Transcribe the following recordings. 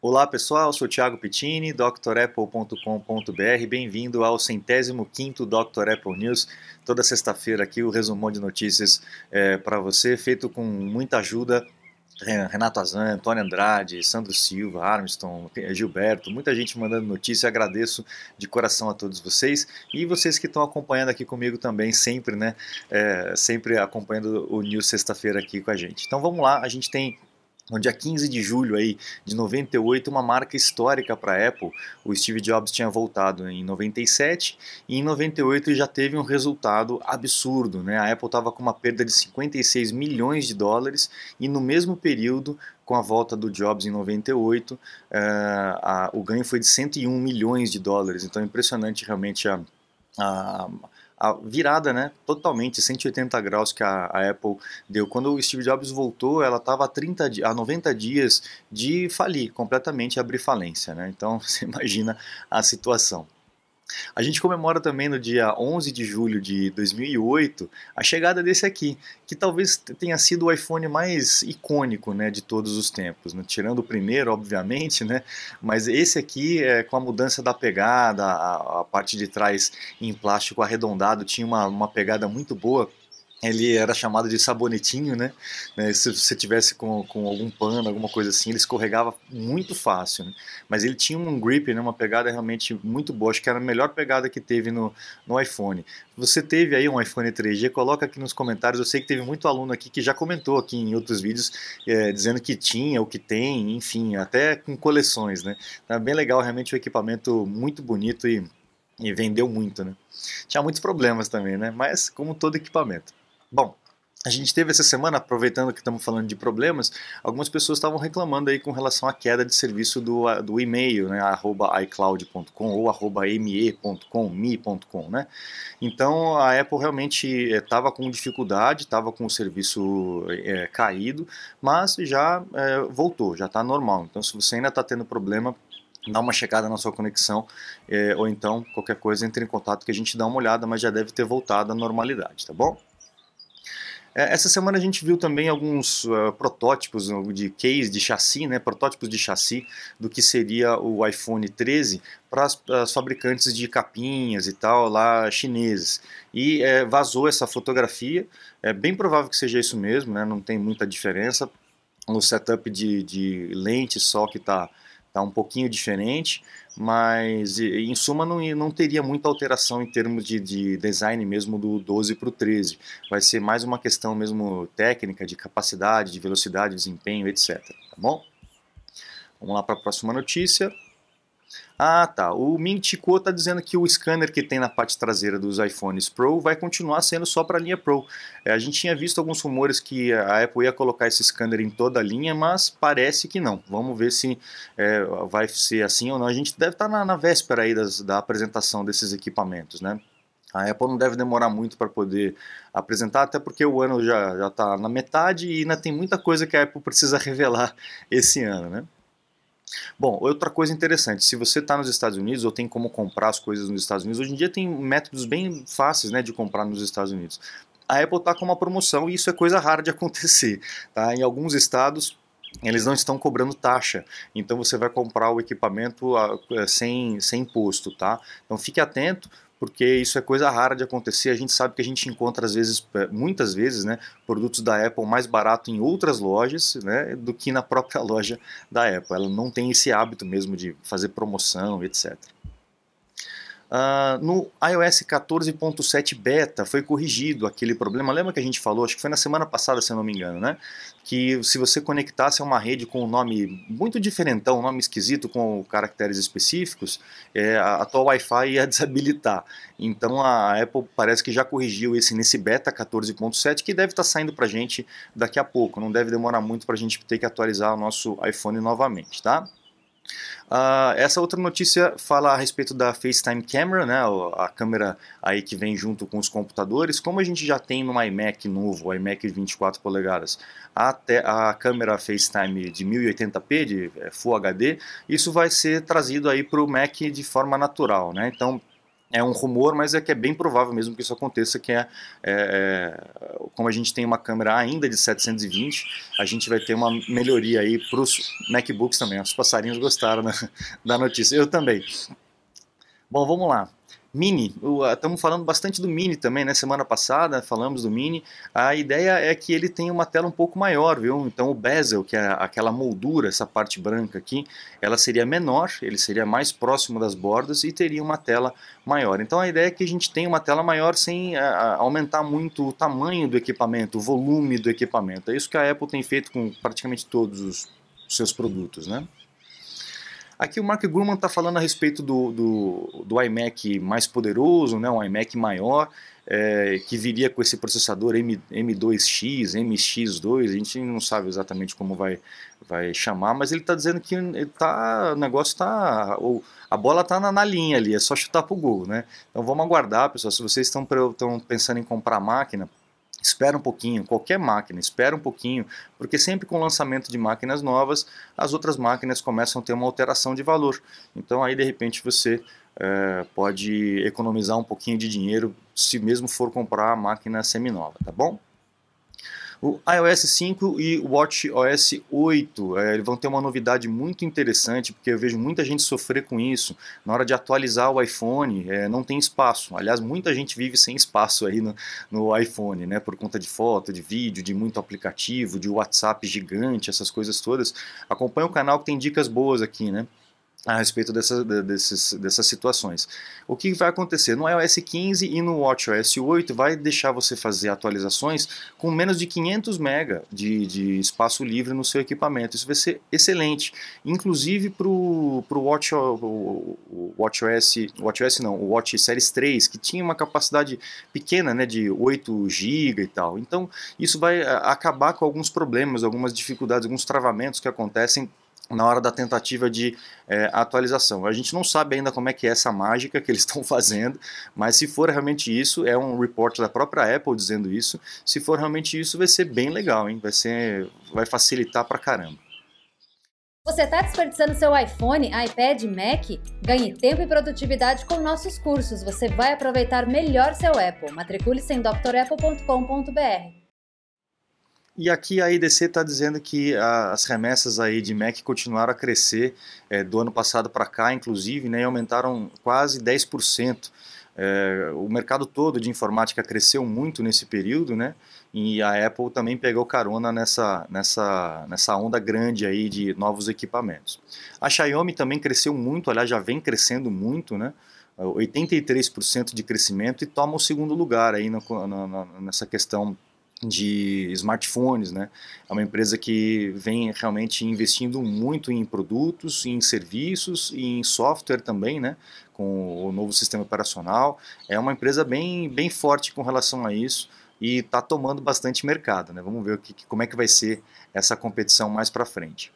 Olá pessoal, sou Thiago Pittini, drapple.com.br. Bem-vindo ao centésimo quinto Dr. Apple News. Toda sexta-feira aqui o resumão de notícias é, para você, feito com muita ajuda. Renato Azan, Antônio Andrade, Sandro Silva, Armstrong, Gilberto, muita gente mandando notícia. Agradeço de coração a todos vocês e vocês que estão acompanhando aqui comigo também, sempre, né? É, sempre acompanhando o News sexta-feira aqui com a gente. Então vamos lá, a gente tem no dia 15 de julho aí, de 98, uma marca histórica para a Apple. O Steve Jobs tinha voltado em 97 e em 98 já teve um resultado absurdo. Né? A Apple estava com uma perda de 56 milhões de dólares e no mesmo período, com a volta do Jobs em 98, uh, eh, a, o ganho foi de 101 milhões de dólares. Então impressionante realmente a, a a virada, né, totalmente 180 graus que a, a, Apple deu. Quando o Steve Jobs voltou, ela estava a 30 a 90 dias de falir, completamente abrir falência, né? Então, você imagina a situação. A gente comemora também no dia 11 de julho de 2008 a chegada desse aqui, que talvez tenha sido o iPhone mais icônico né, de todos os tempos, né? tirando o primeiro, obviamente, né? mas esse aqui, é, com a mudança da pegada, a, a parte de trás em plástico arredondado, tinha uma, uma pegada muito boa ele era chamado de sabonetinho, né? né? Se você tivesse com, com algum pano, alguma coisa assim, ele escorregava muito fácil. Né? Mas ele tinha um grip, né? uma pegada realmente muito boa. Acho que era a melhor pegada que teve no, no iPhone. Você teve aí um iPhone 3G? Coloca aqui nos comentários. Eu sei que teve muito aluno aqui que já comentou aqui em outros vídeos é, dizendo que tinha, ou que tem, enfim, até com coleções, né? É bem legal, realmente um equipamento muito bonito e, e vendeu muito, né? Tinha muitos problemas também, né? Mas como todo equipamento. Bom, a gente teve essa semana, aproveitando que estamos falando de problemas, algumas pessoas estavam reclamando aí com relação à queda de serviço do, do e-mail, né, arroba iCloud.com ou arroba me.com, me.com, né? Então a Apple realmente estava eh, com dificuldade, estava com o serviço é, caído, mas já é, voltou, já está normal. Então se você ainda está tendo problema, dá uma checada na sua conexão, é, ou então qualquer coisa entre em contato que a gente dá uma olhada, mas já deve ter voltado à normalidade, tá bom? É, essa semana a gente viu também alguns uh, protótipos de case, de chassi, né, protótipos de chassi do que seria o iPhone 13 para as fabricantes de capinhas e tal lá chineses. E é, vazou essa fotografia, é bem provável que seja isso mesmo, né, não tem muita diferença. O setup de, de lente só que está tá um pouquinho diferente, mas em suma não, não teria muita alteração em termos de, de design mesmo do 12 para o 13. Vai ser mais uma questão mesmo técnica, de capacidade, de velocidade, desempenho, etc. Tá bom? Vamos lá para a próxima notícia. Ah, tá. O Ming Chico está dizendo que o scanner que tem na parte traseira dos iPhones Pro vai continuar sendo só para a linha Pro. É, a gente tinha visto alguns rumores que a Apple ia colocar esse scanner em toda a linha, mas parece que não. Vamos ver se é, vai ser assim ou não. A gente deve estar tá na, na, véspera aí das, da apresentação desses equipamentos, né? A Apple não deve demorar muito para poder apresentar, até porque o ano já está na metade e ainda tem muita coisa que a Apple precisa revelar esse ano, né? Bom, outra coisa interessante, se você está nos Estados Unidos ou tem como comprar as coisas nos Estados Unidos, hoje em dia tem métodos bem fáceis né, de comprar nos Estados Unidos. A Apple está com uma promoção e isso é coisa rara de acontecer. Tá? Em alguns estados eles não estão cobrando taxa, então você vai comprar o equipamento ah, sem, sem imposto, tá? Então fique atento, porque isso é coisa rara de acontecer. A gente sabe que a gente encontra às vezes, é, muitas vezes, né, produtos da Apple mais barato em outras lojas, né, do que na própria loja da Apple. Ela não tem esse hábito mesmo de fazer promoção, etc. Uh, no iOS 14.7 beta foi corrigido aquele problema. Lembra que a gente falou, acho que foi na semana passada, se eu não me engano, né? Que se você conectasse a uma rede com um nome muito diferentão, um nome esquisito com caracteres específicos, é, a, a tua Wi-Fi ia desabilitar. Então a Apple parece que já corrigiu esse nesse beta 14.7 que deve estar tá saindo para gente daqui a pouco. Não deve demorar muito para a gente ter que atualizar o nosso iPhone novamente, tá? Uh, essa outra notícia fala a respeito da FaceTime Camera, né, a câmera aí que vem junto com os computadores. Como a gente já tem no iMac novo, o iMac 24 polegadas, até a câmera FaceTime de 1080p, de é, Full HD, isso vai ser trazido aí para o Mac de forma natural, né? Então é um rumor, mas é que é bem provável mesmo que isso aconteça, que é, é, é como a gente tem uma câmera ainda de 720, a gente vai ter uma melhoria aí para os MacBooks também. Os passarinhos gostaram da, da notícia, eu também. Bom, vamos lá. Mini, estamos falando bastante do Mini também, né? Semana passada falamos do Mini. A ideia é que ele tenha uma tela um pouco maior, viu? Então o bezel, que é aquela moldura, essa parte branca aqui, ela seria menor, ele seria mais próximo das bordas e teria uma tela maior. Então a ideia é que a gente tenha uma tela maior sem a, a, aumentar muito o tamanho do equipamento, o volume do equipamento. É isso que a Apple tem feito com praticamente todos os seus produtos, né? Aqui o Mark Gurman está falando a respeito do, do, do, iMac mais poderoso, né, um iMac maior, é, que viria com esse processador M, M2X, MX2, a gente não sabe exatamente como vai, vai chamar, mas ele está dizendo que tá, o negócio está, a bola está na, na, linha ali, é só chutar para o gol, né? Então vamos aguardar, pessoal, se vocês estão pensando em comprar máquina, Espera um pouquinho, qualquer máquina, espera um pouquinho, porque sempre com o lançamento de máquinas novas, as outras máquinas começam a ter uma alteração de valor. Então aí de repente você é, pode economizar um pouquinho de dinheiro se mesmo for comprar a máquina seminova, tá bom? O iOS 5 e o WatchOS 8 é, vão ter uma novidade muito interessante, porque eu vejo muita gente sofrer com isso. Na hora de atualizar o iPhone, é, não tem espaço. Aliás, muita gente vive sem espaço aí no, no iPhone, né? Por conta de foto, de vídeo, de muito aplicativo, de WhatsApp gigante, essas coisas todas. Acompanhe o canal que tem dicas boas aqui, né? A respeito dessa, desses, dessas situações. O que vai acontecer? No iOS 15 e no WatchOS 8 vai deixar você fazer atualizações com menos de 500 MB de, de espaço livre no seu equipamento. Isso vai ser excelente, inclusive para o Watch, WatchOS, WatchOS não, o Watch Series 3, que tinha uma capacidade pequena, né, de 8 GB e tal. Então isso vai acabar com alguns problemas, algumas dificuldades, alguns travamentos que acontecem na hora da tentativa de é, atualização. A gente não sabe ainda como é que é essa mágica que eles estão fazendo, mas se for realmente isso, é um report da própria Apple dizendo isso, se for realmente isso, vai ser bem legal, hein? Vai, ser, vai facilitar pra caramba. Você está desperdiçando seu iPhone, iPad, Mac? Ganhe tempo e produtividade com nossos cursos. Você vai aproveitar melhor seu Apple. Matricule-se em drapple.com.br. E aqui a IDC está dizendo que as remessas aí de Mac continuaram a crescer é, do ano passado para cá, inclusive, né, e aumentaram quase 10%. É, o mercado todo de informática cresceu muito nesse período, né? E a Apple também pegou carona nessa, nessa, nessa onda grande aí de novos equipamentos. A Xiaomi também cresceu muito, aliás, já vem crescendo muito, né? 83% de crescimento e toma o segundo lugar aí no, no, nessa questão de smartphones, né? É uma empresa que vem realmente investindo muito em produtos, em serviços e em software também, né? Com o novo sistema operacional. É uma empresa bem, bem forte com relação a isso e está tomando bastante mercado, né? Vamos ver o que, como é que vai ser essa competição mais para frente.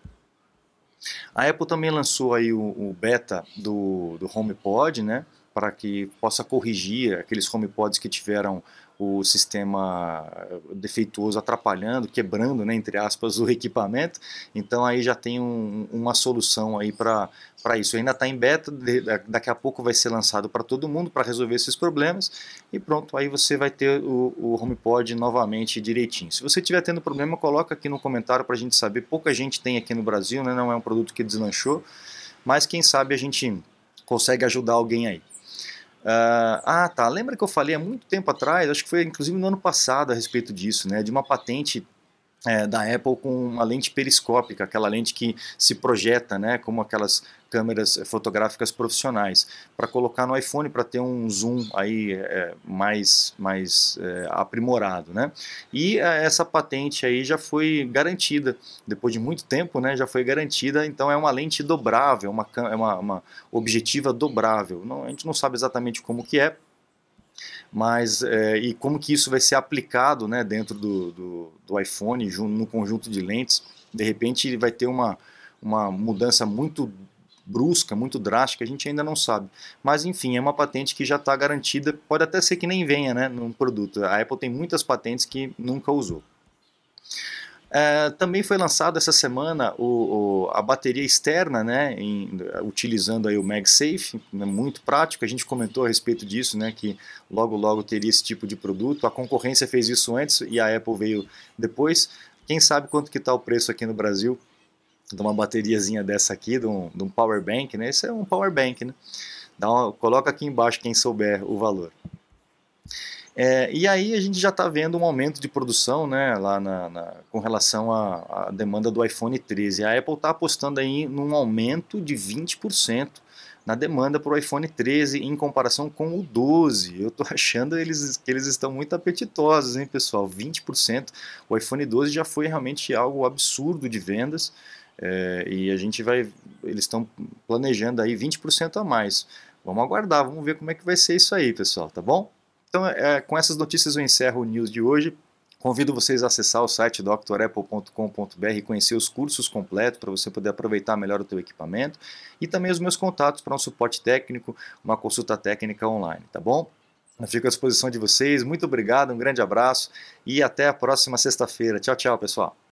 A Apple também lançou aí o, o beta do, do HomePod, né? Para que possa corrigir aqueles HomePods que tiveram o sistema defeituoso atrapalhando, quebrando, né, entre aspas, o equipamento. Então aí já tem um, uma solução aí para isso. Ainda está em beta, daqui a pouco vai ser lançado para todo mundo para resolver esses problemas e pronto, aí você vai ter o, o HomePod novamente direitinho. Se você estiver tendo problema, coloca aqui no comentário para a gente saber. Pouca gente tem aqui no Brasil, né, não é um produto que deslanchou, mas quem sabe a gente consegue ajudar alguém aí. Uh, ah, tá. Lembra que eu falei há muito tempo atrás, acho que foi inclusive no ano passado a respeito disso, né? De uma patente é, da Apple com uma lente periscópica, aquela lente que se projeta, né, como aquelas câmeras fotográficas profissionais, para colocar no iPhone para ter um zoom aí é, mais, mais é, aprimorado, né? E é, essa patente aí já foi garantida depois de muito tempo, né? Já foi garantida, então é uma lente dobrável, uma, é uma, uma objetiva dobrável. Não, a gente não sabe exatamente como que é, mas é, e como que isso vai ser aplicado né, dentro do, do, do iPhone no conjunto de lentes de repente vai ter uma, uma mudança muito brusca, muito drástica, a gente ainda não sabe. Mas enfim, é uma patente que já está garantida, pode até ser que nem venha né, no produto. A Apple tem muitas patentes que nunca usou. É, também foi lançado essa semana o, o, a bateria externa, né, em, utilizando aí o MagSafe, né, muito prático. A gente comentou a respeito disso, né, que logo logo teria esse tipo de produto. A concorrência fez isso antes e a Apple veio depois. Quem sabe quanto que está o preço aqui no Brasil de uma bateriazinha dessa aqui, de um, de um power bank, né? Esse é um power bank, né? Dá uma, coloca aqui embaixo quem souber o valor. É, e aí a gente já está vendo um aumento de produção né, lá na, na, com relação à, à, demanda do iPhone 13. A Apple está apostando aí num aumento de 20% na demanda para o iPhone 13 em comparação com o 12. Eu estou achando eles, que eles estão muito apetitosos, hein, pessoal? 20%. O iPhone 12 já foi realmente algo absurdo de vendas. É, e a gente vai, eles estão planejando aí 20% a mais. Vamos aguardar, vamos ver como é que vai ser isso aí, pessoal, tá bom? Então, é, com essas notícias eu encerro o news de hoje. Convido vocês a acessar o site drapple.com.br e conhecer os cursos completos para você poder aproveitar melhor o teu equipamento e também os meus contatos para um suporte técnico, uma consulta técnica online, tá bom? Eu fico à disposição de vocês. Muito obrigado, um grande abraço e até a próxima sexta-feira. Tchau, tchau, pessoal.